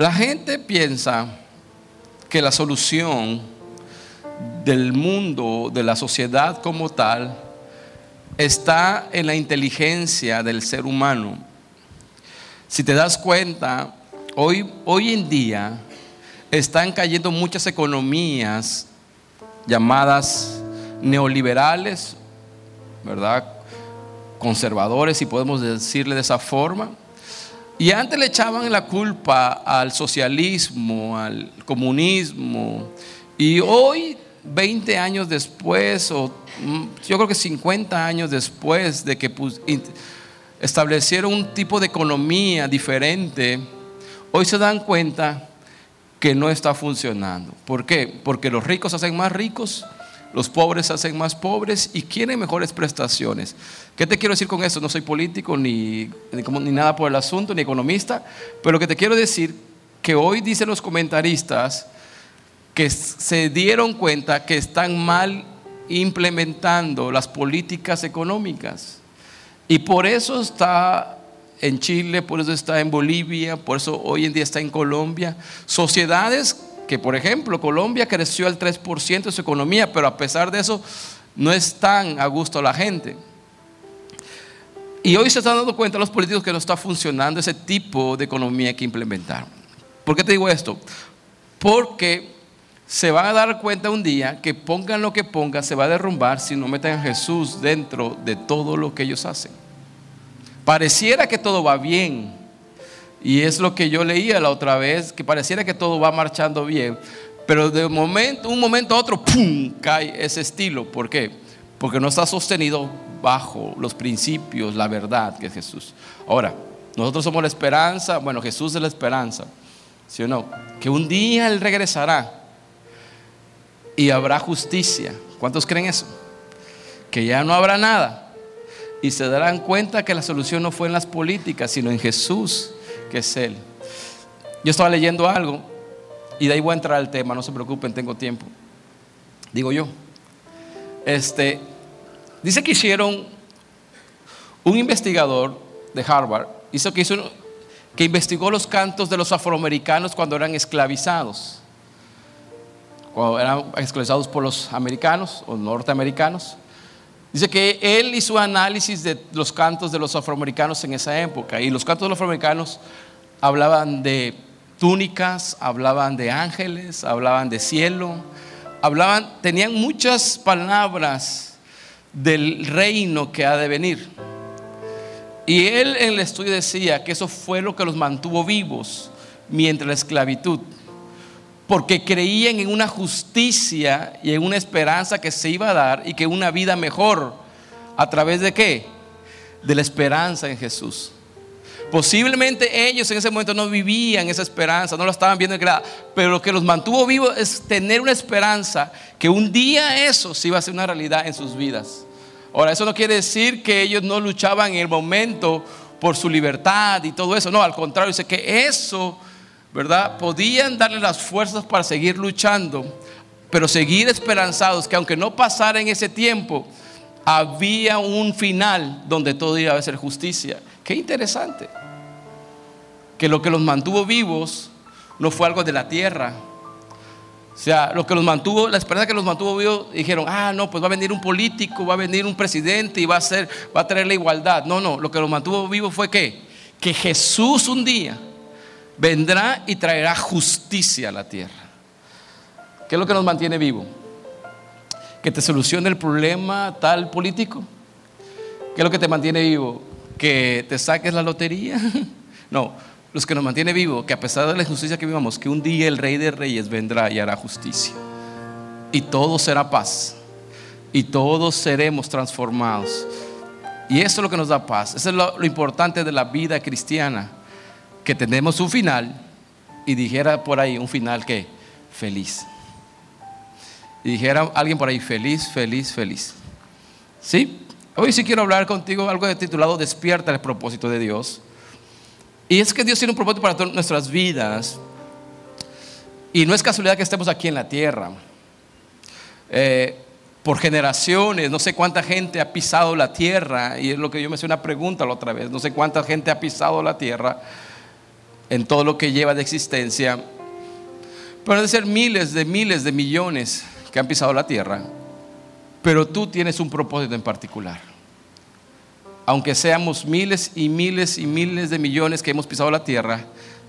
La gente piensa que la solución del mundo, de la sociedad como tal, está en la inteligencia del ser humano. Si te das cuenta, hoy, hoy en día están cayendo muchas economías llamadas neoliberales, ¿verdad? Conservadores, si podemos decirle de esa forma. Y antes le echaban la culpa al socialismo, al comunismo. Y hoy, 20 años después, o mm, yo creo que 50 años después de que establecieron un tipo de economía diferente, hoy se dan cuenta que no está funcionando. ¿Por qué? Porque los ricos hacen más ricos, los pobres hacen más pobres y quieren mejores prestaciones. ¿Qué te quiero decir con esto? No soy político ni, ni, nada por el asunto, ni economista, pero lo que te quiero decir que hoy dicen los comentaristas que se dieron cuenta que están mal implementando las políticas económicas. Y por eso está en Chile, por eso está en Bolivia, por eso hoy en día está en Colombia. Sociedades que, por ejemplo, Colombia creció al 3% de su economía, pero a pesar de eso no están a gusto la gente. Y hoy se están dando cuenta los políticos que no está funcionando ese tipo de economía que implementaron. ¿Por qué te digo esto? Porque se van a dar cuenta un día que pongan lo que pongan, se va a derrumbar si no meten a Jesús dentro de todo lo que ellos hacen. Pareciera que todo va bien. Y es lo que yo leía la otra vez, que pareciera que todo va marchando bien. Pero de momento, un momento a otro, ¡pum! cae ese estilo. ¿Por qué? Porque no está sostenido bajo los principios, la verdad que es Jesús. Ahora, nosotros somos la esperanza, bueno, Jesús es la esperanza, ¿sí o no? Que un día Él regresará y habrá justicia. ¿Cuántos creen eso? Que ya no habrá nada y se darán cuenta que la solución no fue en las políticas, sino en Jesús, que es Él. Yo estaba leyendo algo y de ahí voy a entrar al tema, no se preocupen, tengo tiempo. Digo yo. Este, dice que hicieron un investigador de Harvard, hizo que, hizo, que investigó los cantos de los afroamericanos cuando eran esclavizados, cuando eran esclavizados por los americanos o norteamericanos. Dice que él hizo análisis de los cantos de los afroamericanos en esa época y los cantos de los afroamericanos hablaban de túnicas, hablaban de ángeles, hablaban de cielo, hablaban, tenían muchas palabras del reino que ha de venir. Y él en el estudio decía que eso fue lo que los mantuvo vivos mientras la esclavitud porque creían en una justicia y en una esperanza que se iba a dar y que una vida mejor a través de qué? De la esperanza en Jesús. Posiblemente ellos en ese momento no vivían esa esperanza, no la estaban viendo en pero lo que los mantuvo vivos es tener una esperanza que un día eso se iba a ser una realidad en sus vidas. Ahora, eso no quiere decir que ellos no luchaban en el momento por su libertad y todo eso, no, al contrario, dice que eso ¿verdad? Podían darle las fuerzas para seguir luchando, pero seguir esperanzados que aunque no pasara en ese tiempo, había un final donde todo iba a ser justicia. Qué interesante. Que lo que los mantuvo vivos no fue algo de la tierra. O sea, lo que los mantuvo, la esperanza que los mantuvo vivos, dijeron, ah, no, pues va a venir un político, va a venir un presidente y va a, ser, va a traer la igualdad. No, no, lo que los mantuvo vivos fue que, que Jesús un día vendrá y traerá justicia a la tierra. ¿Qué es lo que nos mantiene vivo? Que te solucione el problema tal político. ¿Qué es lo que te mantiene vivo? Que te saques la lotería. No, los que nos mantiene vivo, que a pesar de la injusticia que vivamos, que un día el Rey de Reyes vendrá y hará justicia. Y todo será paz. Y todos seremos transformados. Y eso es lo que nos da paz. Eso es lo, lo importante de la vida cristiana que tenemos un final y dijera por ahí un final que feliz. Y dijera alguien por ahí feliz, feliz, feliz. ¿Sí? Hoy sí quiero hablar contigo algo titulado Despierta el propósito de Dios. Y es que Dios tiene un propósito para todas nuestras vidas. Y no es casualidad que estemos aquí en la tierra. Eh, por generaciones, no sé cuánta gente ha pisado la tierra, y es lo que yo me hice una pregunta la otra vez, no sé cuánta gente ha pisado la tierra, en todo lo que lleva de existencia. Pueden ser miles de miles de millones que han pisado la tierra, pero tú tienes un propósito en particular. Aunque seamos miles y miles y miles de millones que hemos pisado la tierra,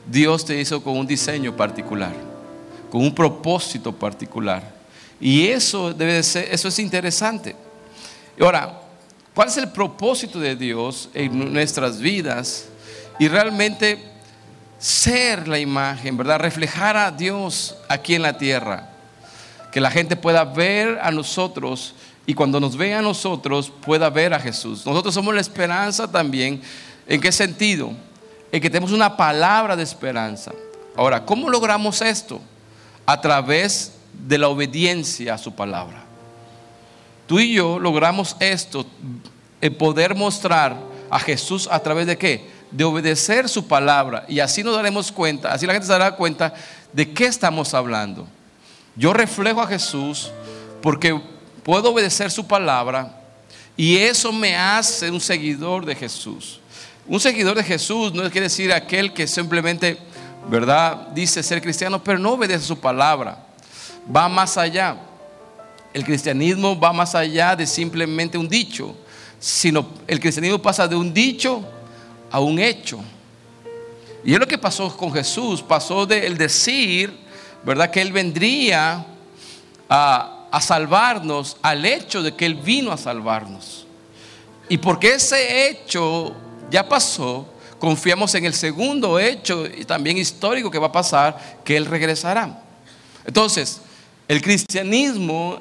Dios te hizo con un diseño particular, con un propósito particular. Y eso debe ser, eso es interesante. ahora, ¿cuál es el propósito de Dios en nuestras vidas? Y realmente ser la imagen, ¿verdad? Reflejar a Dios aquí en la tierra. Que la gente pueda ver a nosotros y cuando nos vea a nosotros pueda ver a Jesús. Nosotros somos la esperanza también. ¿En qué sentido? En que tenemos una palabra de esperanza. Ahora, ¿cómo logramos esto? A través de la obediencia a su palabra. Tú y yo logramos esto, el poder mostrar a Jesús a través de qué? De obedecer su palabra. Y así nos daremos cuenta, así la gente se dará cuenta de qué estamos hablando. Yo reflejo a Jesús porque puedo obedecer su palabra y eso me hace un seguidor de Jesús. Un seguidor de Jesús no quiere decir aquel que simplemente, ¿verdad? Dice ser cristiano, pero no obedece su palabra. Va más allá. El cristianismo va más allá de simplemente un dicho, sino el cristianismo pasa de un dicho a un hecho. Y es lo que pasó con Jesús, pasó del decir, ¿verdad? Que Él vendría a, a salvarnos al hecho de que Él vino a salvarnos. Y porque ese hecho ya pasó, confiamos en el segundo hecho y también histórico que va a pasar, que Él regresará. Entonces, el cristianismo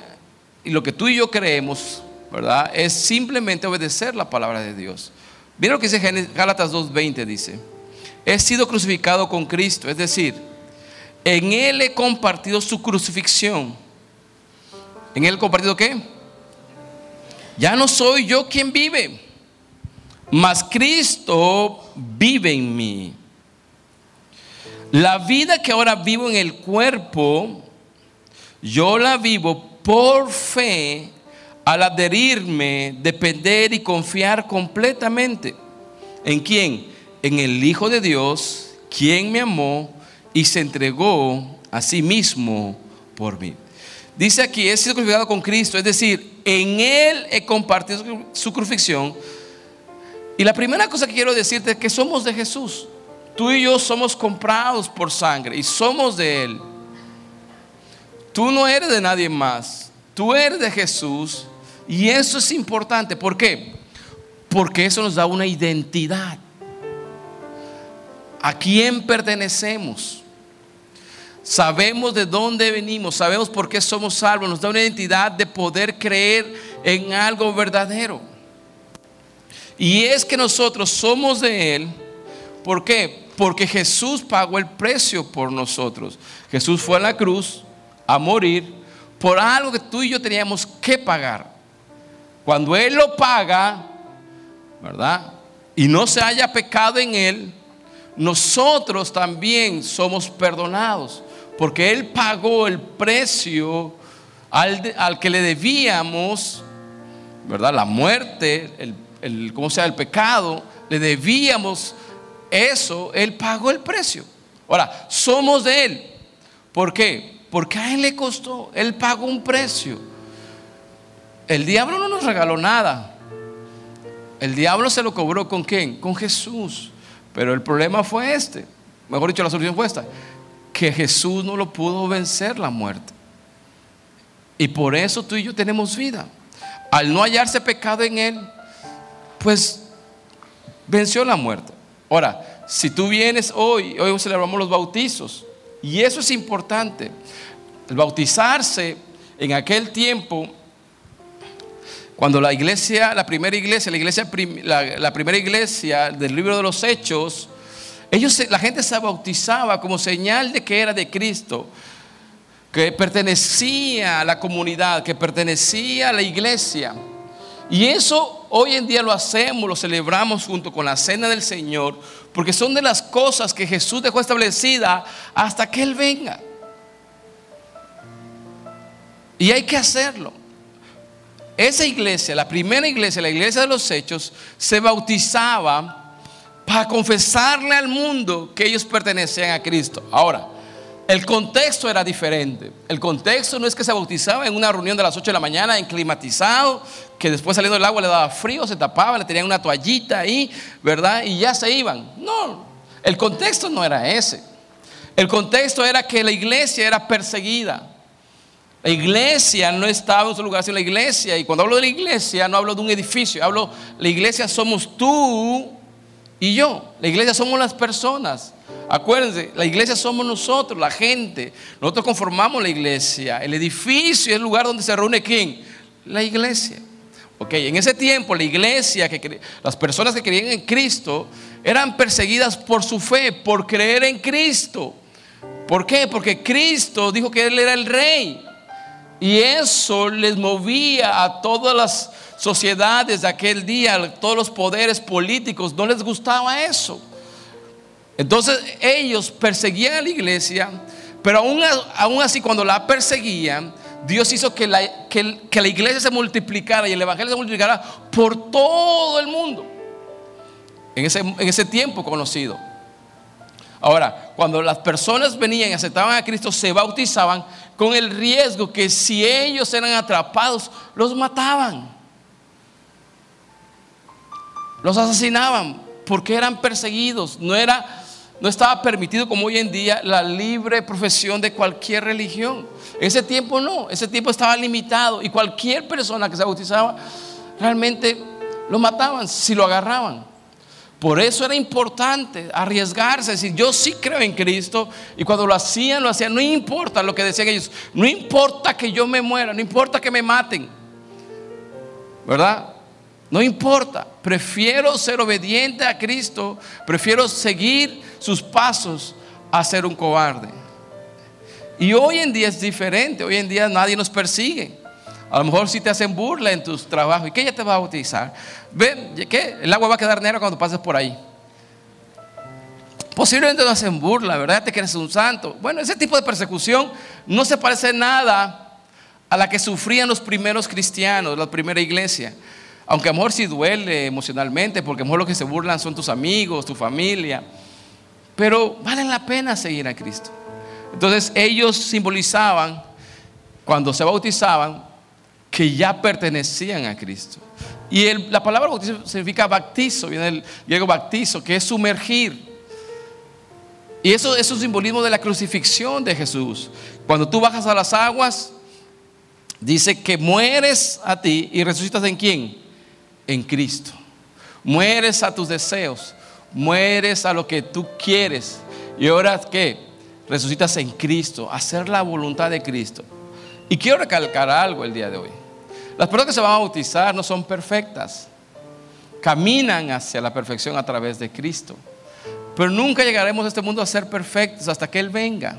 y lo que tú y yo creemos, ¿verdad? Es simplemente obedecer la palabra de Dios. Mira lo que dice Gálatas 2.20, dice, he sido crucificado con Cristo, es decir, en Él he compartido su crucifixión. ¿En Él he compartido qué? Ya no soy yo quien vive, mas Cristo vive en mí. La vida que ahora vivo en el cuerpo, yo la vivo por fe al adherirme, depender y confiar completamente. ¿En quién? En el Hijo de Dios, quien me amó y se entregó a sí mismo por mí. Dice aquí, he sido crucificado con Cristo, es decir, en Él he compartido su crucifixión. Y la primera cosa que quiero decirte es que somos de Jesús. Tú y yo somos comprados por sangre y somos de Él. Tú no eres de nadie más. Tú eres de Jesús y eso es importante. ¿Por qué? Porque eso nos da una identidad. ¿A quién pertenecemos? Sabemos de dónde venimos, sabemos por qué somos salvos, nos da una identidad de poder creer en algo verdadero. Y es que nosotros somos de Él. ¿Por qué? Porque Jesús pagó el precio por nosotros. Jesús fue a la cruz a morir por algo que tú y yo teníamos que pagar. Cuando Él lo paga, ¿verdad? Y no se haya pecado en Él, nosotros también somos perdonados. Porque Él pagó el precio al, que le debíamos, ¿verdad? La muerte, el, el, ¿cómo sea? El pecado, le debíamos eso, Él pagó el precio. Ahora, somos de Él. ¿Por qué? Porque a Él le costó, Él pagó un precio. El diablo no nos regaló nada. El diablo se lo cobró con quién? Con Jesús. Pero el problema fue este. Mejor dicho, la solución fue esta. Que Jesús no lo pudo vencer la muerte. Y por eso tú y yo tenemos vida. Al no hallarse pecado en Él, pues venció la muerte. Ahora, si tú vienes hoy, hoy celebramos los bautizos. Y eso es importante. El bautizarse en aquel tiempo cuando la iglesia, la primera iglesia, la iglesia, la, primera iglesia del libro de los Hechos, ellos, la gente se bautizaba como señal de que era de Cristo, que pertenecía a la comunidad, que pertenecía a la iglesia. Y eso hoy en día lo hacemos, lo celebramos junto con la cena del Señor, porque son de las cosas que Jesús dejó establecida hasta que Él venga. Y hay que hacerlo. Esa iglesia, la primera iglesia, la iglesia de los hechos, se bautizaba para confesarle al mundo que ellos pertenecían a Cristo. Ahora, el contexto era diferente. El contexto no es que se bautizaba en una reunión de las 8 de la mañana, en climatizado, que después saliendo del agua le daba frío, se tapaba, le tenían una toallita ahí, ¿verdad? Y ya se iban. No, el contexto no era ese. El contexto era que la iglesia era perseguida. La iglesia no estaba en su lugar, sino la iglesia. Y cuando hablo de la iglesia, no hablo de un edificio, hablo, la iglesia somos tú y yo. La iglesia somos las personas. Acuérdense, la iglesia somos nosotros, la gente. Nosotros conformamos la iglesia. El edificio es el lugar donde se reúne quién? La iglesia. Ok, en ese tiempo la iglesia, que, las personas que creían en Cristo, eran perseguidas por su fe, por creer en Cristo. ¿Por qué? Porque Cristo dijo que Él era el rey. Y eso les movía a todas las sociedades de aquel día, a todos los poderes políticos, no les gustaba eso. Entonces ellos perseguían a la iglesia, pero aún, aún así cuando la perseguían, Dios hizo que la, que, la iglesia se multiplicara y el evangelio se multiplicara por todo el mundo. En ese, en ese tiempo conocido. Ahora, cuando las personas venían y aceptaban a Cristo, se bautizaban con el riesgo que si ellos eran atrapados, los mataban. Los asesinaban porque eran perseguidos. No, era, no estaba permitido como hoy en día la libre profesión de cualquier religión. ese tiempo no, ese tiempo estaba limitado y cualquier persona que se bautizaba realmente lo mataban si lo agarraban. Por eso era importante arriesgarse, decir, yo sí creo en Cristo. Y cuando lo hacían, lo hacían, no importa lo que decían ellos, no importa que yo me muera, no importa que me maten. ¿Verdad? No importa, prefiero ser obediente a Cristo, prefiero seguir sus pasos a ser un cobarde. Y hoy en día es diferente, hoy en día nadie nos persigue. A lo mejor si te hacen burla en tus trabajos, ¿y qué ya te va a bautizar? ¿Ven? ¿Qué? El agua va a quedar negra cuando pases por ahí. Posiblemente no hacen burla, ¿verdad? Te crees un santo. Bueno, ese tipo de persecución no se parece nada a la que sufrían los primeros cristianos, la primera iglesia. Aunque a lo mejor sí duele emocionalmente, porque a lo mejor lo que se burlan son tus amigos, tu familia. Pero vale la pena seguir a Cristo. Entonces ellos simbolizaban, cuando se bautizaban, que ya pertenecían a Cristo. Y la palabra bautizo significa baptizo, viene del griego baptizo, que es sumergir. Y eso es un simbolismo de la crucifixión de Jesús. Cuando tú bajas a las aguas, dice que mueres a ti y resucitas en quién? En Cristo. Mueres a tus deseos, mueres a lo que tú quieres. Y ahora qué? Resucitas en Cristo, hacer la voluntad de Cristo. Y quiero recalcar algo el día de hoy. Las personas que se van a bautizar no son perfectas. Caminan hacia la perfección a través de Cristo. Pero nunca llegaremos a este mundo a ser perfectos hasta que Él venga.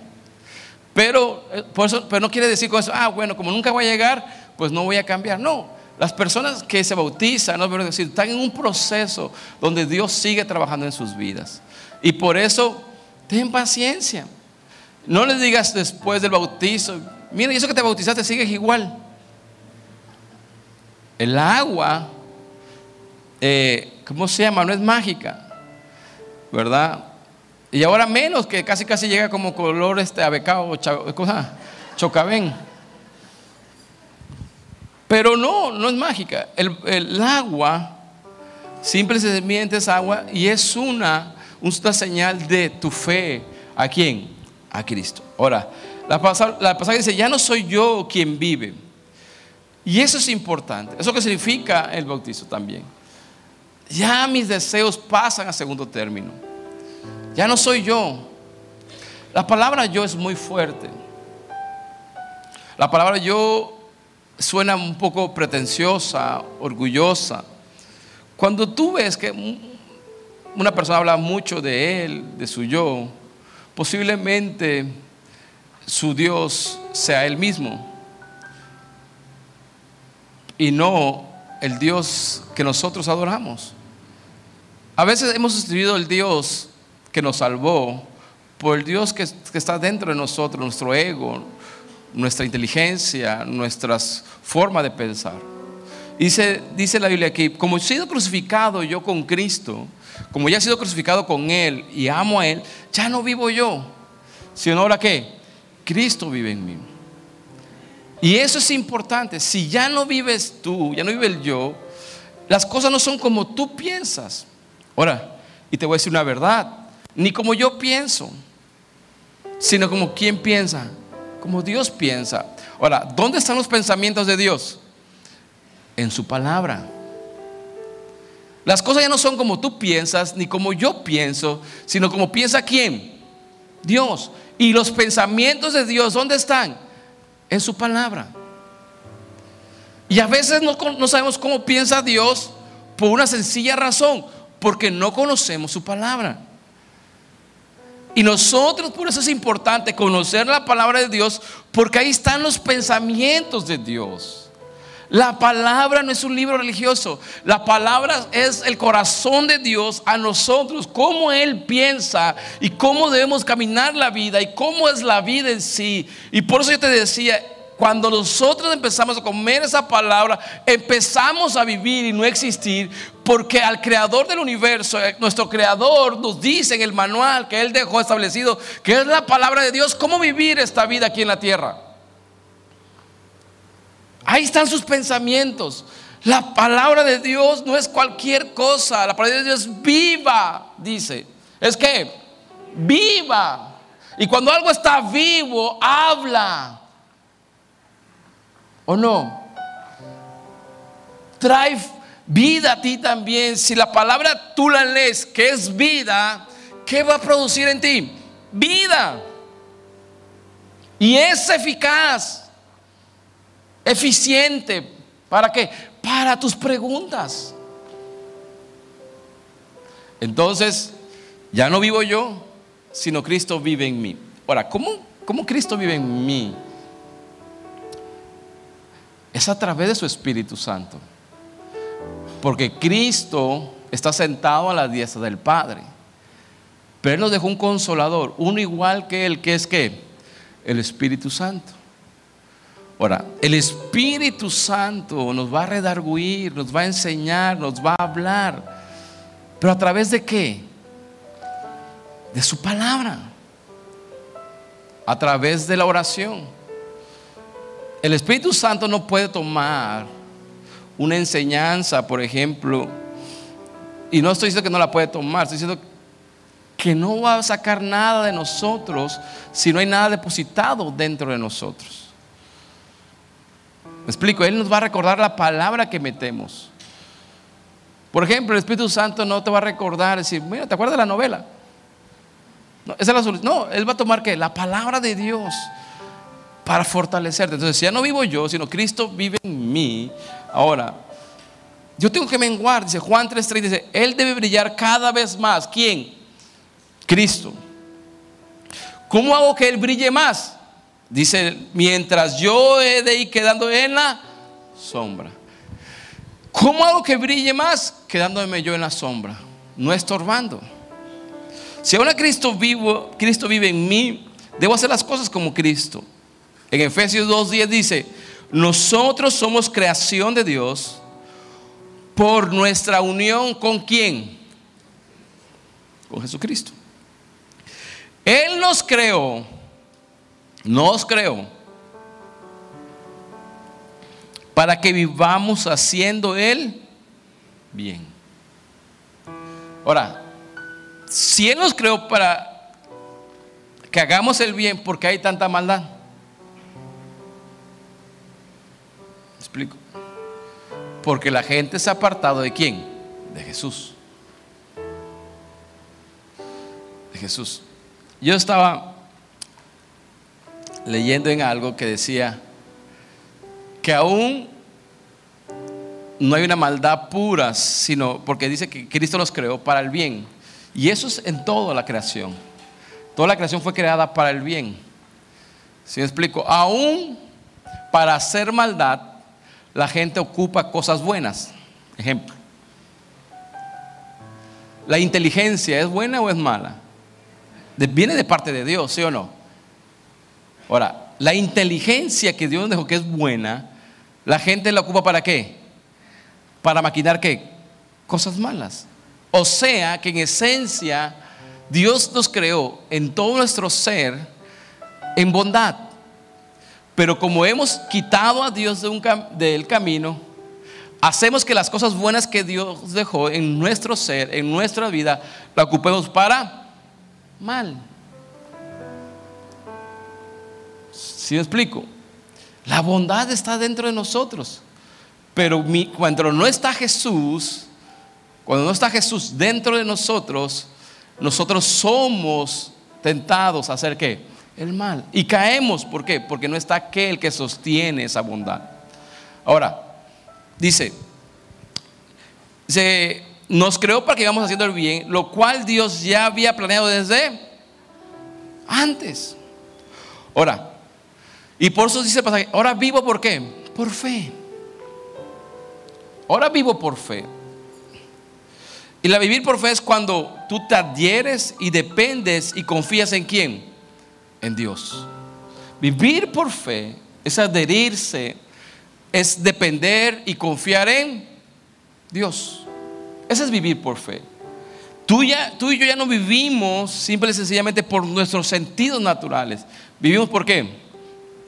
Pero, eh, pero no quiere decir con eso, ah, bueno, como nunca voy a llegar, pues no voy a cambiar. No, las personas que se bautizan, no decir, están en un proceso donde Dios sigue trabajando en sus vidas. Y por eso, ten paciencia. No le digas después del bautizo, mira, eso que te bautizaste sigues igual. El agua, eh, ¿cómo se llama? No es mágica, ¿verdad? Y ahora menos, que casi casi llega como color este abecado, cosa, chocabén. Pero no, no es mágica. El, agua, simplemente es agua y es una, una señal de tu fe. ¿A quién? A Cristo. Ahora, la la pasada dice, ya no soy yo quien vive y eso es importante. Eso que significa el bautizo también. Ya mis deseos pasan a segundo término. Ya no soy yo. La palabra yo es muy fuerte. La palabra yo suena un poco pretenciosa, orgullosa. Cuando tú ves que una persona habla mucho de él, de su yo, posiblemente su Dios sea él mismo y no el Dios que nosotros adoramos. A veces hemos sustituido el Dios que nos salvó por el Dios que, está dentro de nosotros, nuestro ego, nuestra inteligencia, nuestra forma de pensar. Dice, dice la Biblia aquí, como he sido crucificado yo con Cristo, como ya he sido crucificado con Él y amo a Él, ya no vivo yo, sino ahora que Cristo vive en mí. Y eso es importante. Si ya no vives tú, ya no vive el yo, las cosas no son como tú piensas. Ahora, y te voy a decir una verdad, ni como yo pienso, sino como quien piensa, como Dios piensa. Ahora, ¿dónde están los pensamientos de Dios? En su palabra. Las cosas ya no son como tú piensas, ni como yo pienso, sino como piensa quién? Dios. Y los pensamientos de Dios, ¿dónde están? En su palabra. Y a veces no, no, sabemos cómo piensa Dios por una sencilla razón, porque no conocemos su palabra. Y nosotros, por eso es importante conocer la palabra de Dios, porque ahí están los pensamientos de Dios. La palabra no es un libro religioso. La palabra es el corazón de Dios a nosotros, cómo Él piensa y cómo debemos caminar la vida y cómo es la vida en sí. Y por eso yo te decía, cuando nosotros empezamos a comer esa palabra, empezamos a vivir y no existir, porque al creador del universo, eh, nuestro creador nos dice en el manual que Él dejó establecido, que es la palabra de Dios, cómo vivir esta vida aquí en la tierra. Ahí están sus pensamientos. La palabra de Dios no es cualquier cosa. La palabra de Dios es viva, dice. Es que viva. Y cuando algo está vivo, habla. ¿O no? Trae vida a ti también. Si la palabra tú la lees, que es vida, ¿qué va a producir en ti? Vida. Y es eficaz eficiente. ¿Para qué? Para tus preguntas. Entonces, ya no vivo yo, sino Cristo vive en mí. Ahora, ¿cómo, cómo Cristo vive en mí? Es a través de su Espíritu Santo. Porque Cristo está sentado a la diestra del Padre. Pero Él nos dejó un consolador, uno igual que Él, que es que el Espíritu Santo. Ahora, el Espíritu Santo nos va a redarguir, nos va a enseñar, nos va a hablar. ¿Pero a través de qué? De su palabra. A través de la oración. El Espíritu Santo no puede tomar una enseñanza, por ejemplo, y no estoy diciendo que no la puede tomar, estoy diciendo que no va a sacar nada de nosotros si no hay nada depositado dentro de nosotros. Me explico, Él nos va a recordar la palabra que metemos. Por ejemplo, el Espíritu Santo no te va a recordar, decir, mira, ¿te acuerdas de la novela? No, esa es la No, Él va a tomar que la palabra de Dios para fortalecerte. Entonces, ya no vivo yo, sino Cristo vive en mí. Ahora, yo tengo que menguar, dice Juan 3:3, dice, Él debe brillar cada vez más. ¿Quién? Cristo. ¿Cómo hago que Él brille más? Dice, mientras yo he de ir quedando en la sombra. ¿Cómo hago que brille más? Quedándome yo en la sombra, no estorbando. Si ahora Cristo vivo, Cristo vive en mí, debo hacer las cosas como Cristo. En Efesios 2:10 dice, nosotros somos creación de Dios por nuestra unión con quién? Con Jesucristo. Él nos creó no os creo. Para que vivamos haciendo Él bien. Ahora, si Él nos creó para que hagamos el bien, ¿por qué hay tanta maldad? explico? Porque la gente se ha apartado de quién? De Jesús. De Jesús. Yo estaba leyendo en algo que decía que aún no hay una maldad pura, sino porque dice que Cristo los creó para el bien. Y eso es en toda la creación. Toda la creación fue creada para el bien. Si me explico, aún para hacer maldad, la gente ocupa cosas buenas. Ejemplo. La inteligencia es buena o es mala? Viene de parte de Dios, ¿sí o no? Ahora, la inteligencia que Dios dejó que es buena, la gente la ocupa para qué? para maquinar qué? Cosas malas. O sea que en esencia Dios nos creó en todo nuestro ser en bondad. Pero como hemos quitado a Dios de un del camino, hacemos que las cosas buenas que Dios dejó en nuestro ser, en nuestra vida, la ocupemos para mal. ¿Sí me explico? La bondad está dentro de nosotros. Pero cuando no está Jesús, cuando no está Jesús dentro de nosotros, nosotros somos tentados a hacer qué? El mal. Y caemos, ¿por qué? Porque no está aquel que sostiene esa bondad. Ahora, dice, se nos creó para que íbamos haciendo el bien, lo cual Dios ya había planeado desde antes. Ahora, y por eso dice el pasaje, ahora vivo por qué? Por fe. Ahora vivo por fe. Y la vivir por fe es cuando tú te adhieres y dependes y confías en quién? En Dios. Vivir por fe es adherirse, es depender y confiar en Dios. Ese es vivir por fe. Tú, ya, tú y yo ya no vivimos simple y sencillamente por nuestros sentidos naturales. Vivimos por qué?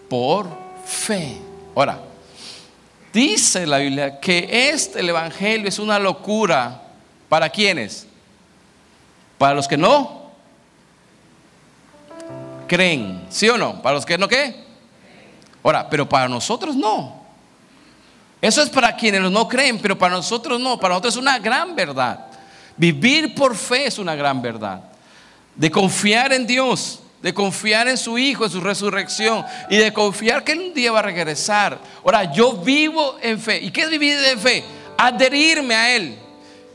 Por fe. Ahora, dice la Biblia que este el Evangelio es una locura ¿Para quiénes? Para los que no creen, ¿sí o no? Para los que no qué? Ahora, pero para nosotros no. Eso es para quienes no creen, pero para nosotros no. Para nosotros es una gran verdad. Vivir por fe es una gran verdad. De confiar en Dios, de confiar en su Hijo, en su resurrección y de confiar que Él un día va a regresar. Ahora, yo vivo en fe. ¿Y qué es vivir en fe? Adherirme a Él.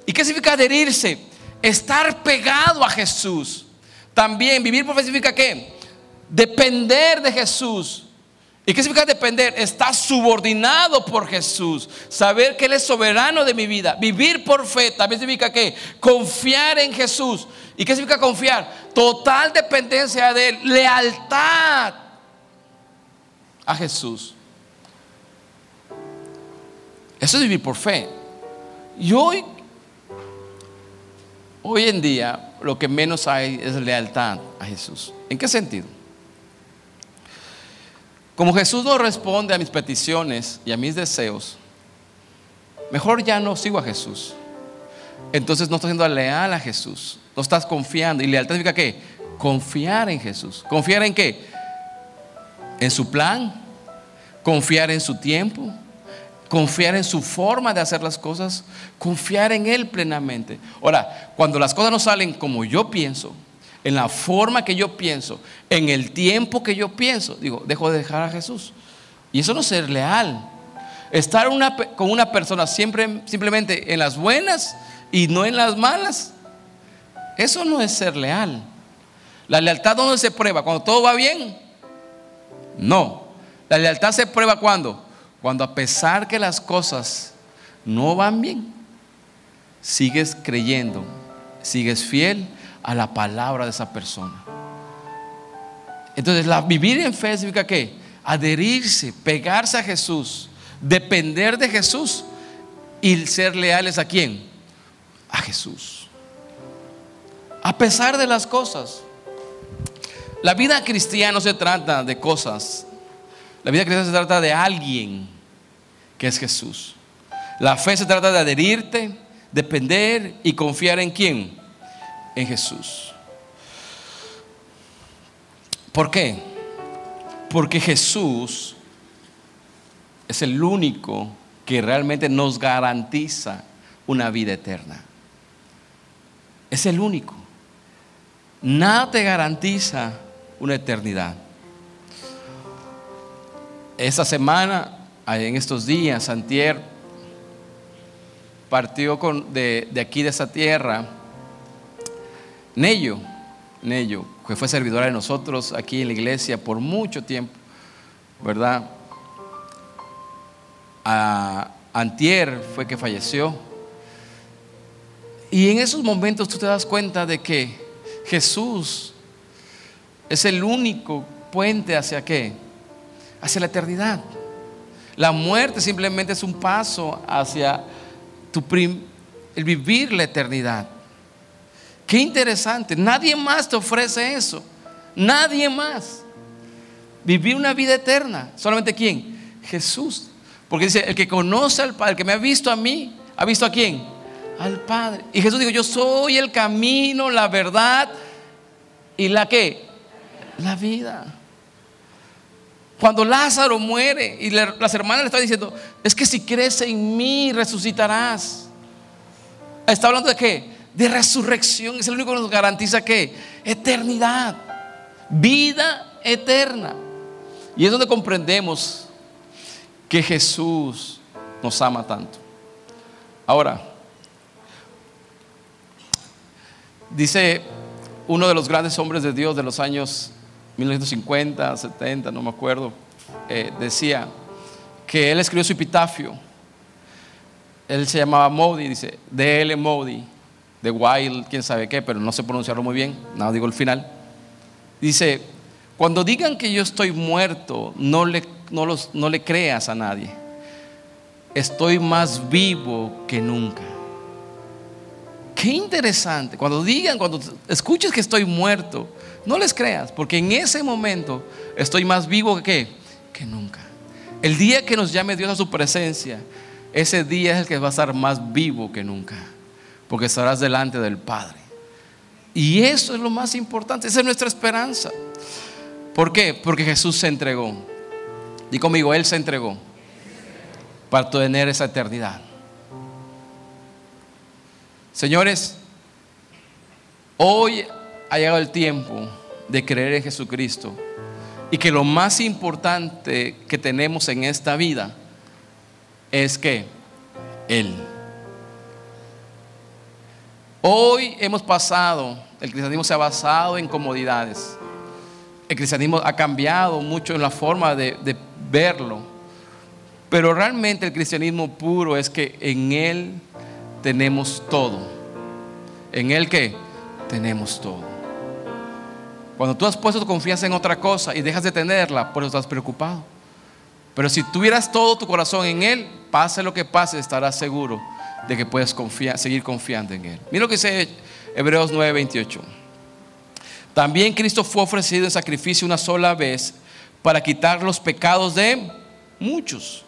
¿Y qué significa adherirse? Estar pegado a Jesús. También vivir por fe significa qué? Depender de Jesús. ¿Y qué significa depender? Estar subordinado por Jesús. Saber que Él es soberano de mi vida. Vivir por fe también significa qué? Confiar en Jesús. ¿Y qué significa confiar? Total dependencia de Él. Lealtad a Jesús. Eso es vivir por fe. Y hoy Hoy en día lo que menos hay es lealtad a Jesús. ¿En qué sentido? Como Jesús no responde a mis peticiones y a mis deseos, mejor ya no sigo a Jesús. Entonces no estás siendo leal a Jesús. No estás confiando. ¿Y lealtad significa qué? Confiar en Jesús. ¿Confiar en qué? En su plan. Confiar en su tiempo confiar en su forma de hacer las cosas, confiar en Él plenamente. Ahora, cuando las cosas no salen como yo pienso, en la forma que yo pienso, en el tiempo que yo pienso, digo, dejo de dejar a Jesús. Y eso no es ser leal. Estar con una persona siempre, simplemente en las buenas y no en las malas, eso no es ser leal. La lealtad dónde se prueba, cuando todo va bien. No, la lealtad se prueba cuando cuando a pesar que las cosas no van bien, sigues creyendo, sigues fiel a la palabra de esa persona. Entonces, la, vivir en fe significa que adherirse, pegarse a Jesús, depender de Jesús y ser leales a quién? A Jesús. A pesar de las cosas. La vida cristiana no se trata de cosas, la vida cristiana se trata de alguien que es Jesús. La fe se trata de adherirte, depender y confiar en quién? En Jesús. ¿Por qué? Porque Jesús es el único que realmente nos garantiza una vida eterna. Es el único. Nada te garantiza una eternidad. Esta semana, en estos días, Santier partió con, de, aquí de esa tierra, Nello, Nello, que fue servidora de nosotros aquí en la iglesia por mucho tiempo, ¿verdad? A, Antier fue que falleció. Y en esos momentos tú te das cuenta de que Jesús es el único puente hacia qué? hacia la eternidad. La muerte simplemente es un paso hacia el vivir la eternidad. Qué interesante. Nadie más te ofrece eso. Nadie más. Vivir una vida eterna. ¿Solamente quién? Jesús. Porque dice, el que conoce al Padre, el que me ha visto a mí, ¿ha visto a quién? Al Padre. Y Jesús dijo, yo soy el camino, la verdad y la que? La vida. Cuando Lázaro muere y las hermanas le están diciendo, es que si crees en mí resucitarás. Está hablando de qué? De resurrección. Es el único que nos garantiza que eternidad, vida eterna. Y es donde comprendemos que Jesús nos ama tanto. Ahora, dice uno de los grandes hombres de Dios de los años 1950, 70, no me acuerdo, eh, decía que él escribió su epitafio. Él se llamaba Modi, dice, D.L. Modi de Wild, quién sabe qué, pero no sé pronunciarlo muy bien, nada digo el final. Dice, cuando digan que yo estoy muerto, no le, no, los, no le creas a nadie. Estoy más vivo que nunca. Qué interesante. Cuando digan, cuando escuches que estoy muerto, no les creas, porque en ese momento estoy más vivo que, que nunca. El día que nos llame Dios a su presencia, ese día es el que va a estar más vivo que nunca porque estarás delante del Padre. Y eso es lo más importante, esa es nuestra esperanza. ¿Por qué? Porque Jesús se entregó. Y conmigo, Él se entregó para tener esa eternidad. Señores, hoy ha llegado el tiempo de creer en Jesucristo y que lo más importante que tenemos en esta vida es que Él. Hoy hemos pasado, el cristianismo se ha basado en comodidades. El cristianismo ha cambiado mucho en la forma de, verlo. Pero realmente el cristianismo puro es que en Él tenemos todo. ¿En Él qué? Tenemos todo. Cuando tú has puesto tu confianza en otra cosa y dejas de tenerla, por eso estás preocupado. Pero si tuvieras todo tu corazón en Él, pase lo que pase, estarás seguro de que confiar, seguir confiando en Él. Mira lo que dice Hebreos 9:28. También Cristo fue ofrecido en sacrificio una sola vez para quitar los pecados de muchos.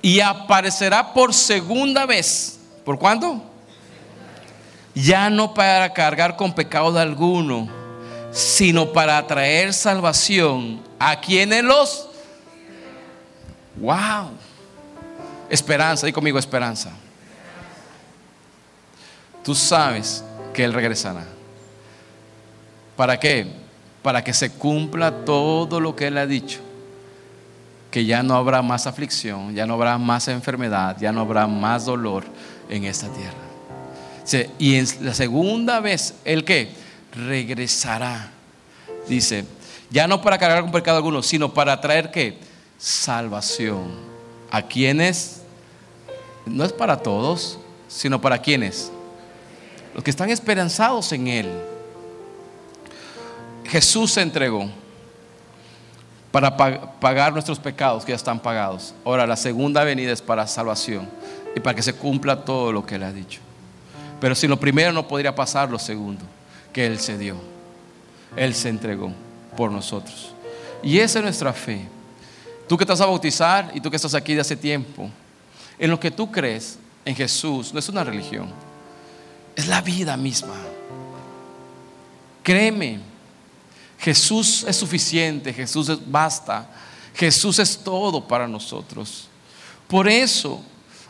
Y aparecerá por segunda vez. ¿Por cuándo? Ya no para cargar con pecado de alguno, sino para traer salvación a quienes los... ¡Wow! Esperanza, y conmigo esperanza tú sabes que Él regresará. ¿Para qué? Para que se cumpla todo lo que Él ha dicho. Que ya no habrá más aflicción, ya no habrá más enfermedad, ya no habrá más dolor en esta tierra. Y en la segunda vez, ¿el qué? Regresará. Dice, ya no para cargar con pecado alguno, sino para traer qué? Salvación. ¿A quienes? No es para todos, sino para quienes los que están esperanzados en Él. Jesús se entregó para pagar nuestros pecados que ya están pagados. Ahora la segunda venida es para salvación y para que se cumpla todo lo que Él ha dicho. Pero si lo primero no podría pasar, lo segundo, que Él se dio. Él se entregó por nosotros. Y esa es nuestra fe. Tú que estás a bautizar y tú que estás aquí de hace tiempo, en lo que tú crees en Jesús, no es una religión es la vida misma. Créeme, Jesús es suficiente, Jesús es basta, Jesús es todo para nosotros. Por eso,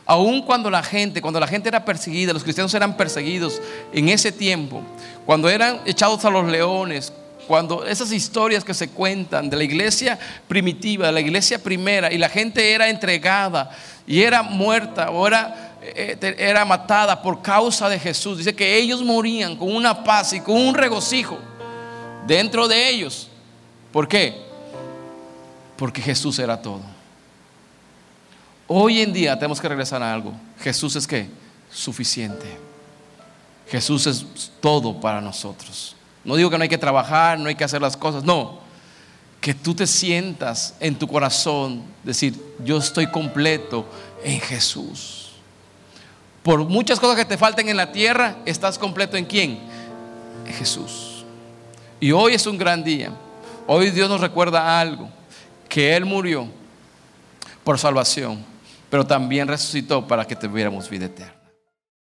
aun cuando la gente, cuando la gente era perseguida, los cristianos eran perseguidos en ese tiempo, cuando eran echados a los leones, cuando esas historias que se cuentan de la iglesia primitiva, de la iglesia primera, y la gente era entregada y era muerta o era era matada por causa de Jesús. Dice que ellos morían con una paz y con un regocijo dentro de ellos. ¿Por qué? Porque Jesús era todo. Hoy en día tenemos que regresar a algo. Jesús es que suficiente. Jesús es todo para nosotros. No digo que no hay que trabajar, no hay que hacer las cosas, no. Que tú te sientas en tu corazón, decir, yo estoy completo en Jesús. Por muchas cosas que te falten en la tierra, estás completo en quién? En Jesús. Y hoy es un gran día. Hoy Dios nos recuerda algo, que Él murió por salvación, pero también resucitó para que tuviéramos vida eterna.